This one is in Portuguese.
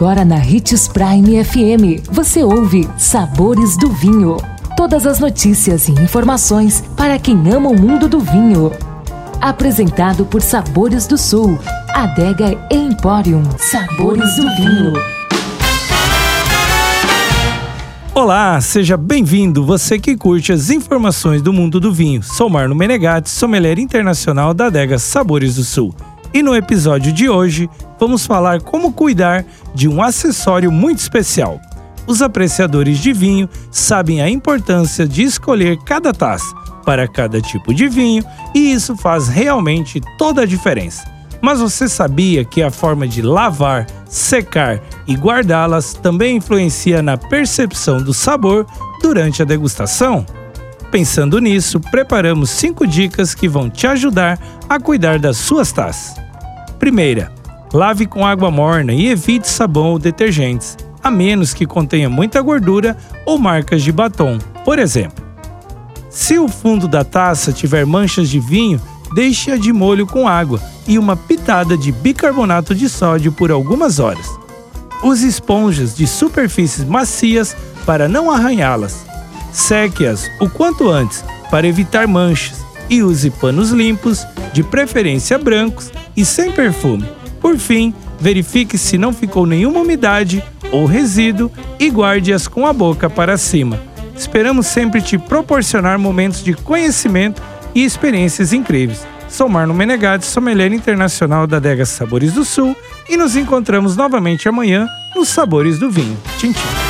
Agora na Ritz Prime FM, você ouve Sabores do Vinho. Todas as notícias e informações para quem ama o mundo do vinho. Apresentado por Sabores do Sul, Adega Emporium. Sabores do Vinho. Olá, seja bem-vindo, você que curte as informações do mundo do vinho. Sou Marno Menegatti, sommelier internacional da adega Sabores do Sul. E no episódio de hoje, vamos falar como cuidar de um acessório muito especial. Os apreciadores de vinho sabem a importância de escolher cada taça para cada tipo de vinho e isso faz realmente toda a diferença. Mas você sabia que a forma de lavar, secar e guardá-las também influencia na percepção do sabor durante a degustação? Pensando nisso, preparamos 5 dicas que vão te ajudar a cuidar das suas taças. Primeira, lave com água morna e evite sabão ou detergentes, a menos que contenha muita gordura ou marcas de batom, por exemplo. Se o fundo da taça tiver manchas de vinho, deixe-a de molho com água e uma pitada de bicarbonato de sódio por algumas horas. Use esponjas de superfícies macias para não arranhá-las. Seque-as o quanto antes para evitar manchas e use panos limpos, de preferência brancos, e sem perfume. Por fim, verifique se não ficou nenhuma umidade ou resíduo e guarde-as com a boca para cima. Esperamos sempre te proporcionar momentos de conhecimento e experiências incríveis. Sou Marlon Menegatti, sommelier internacional da Adega Sabores do Sul e nos encontramos novamente amanhã nos Sabores do Vinho. Tchim, tchim.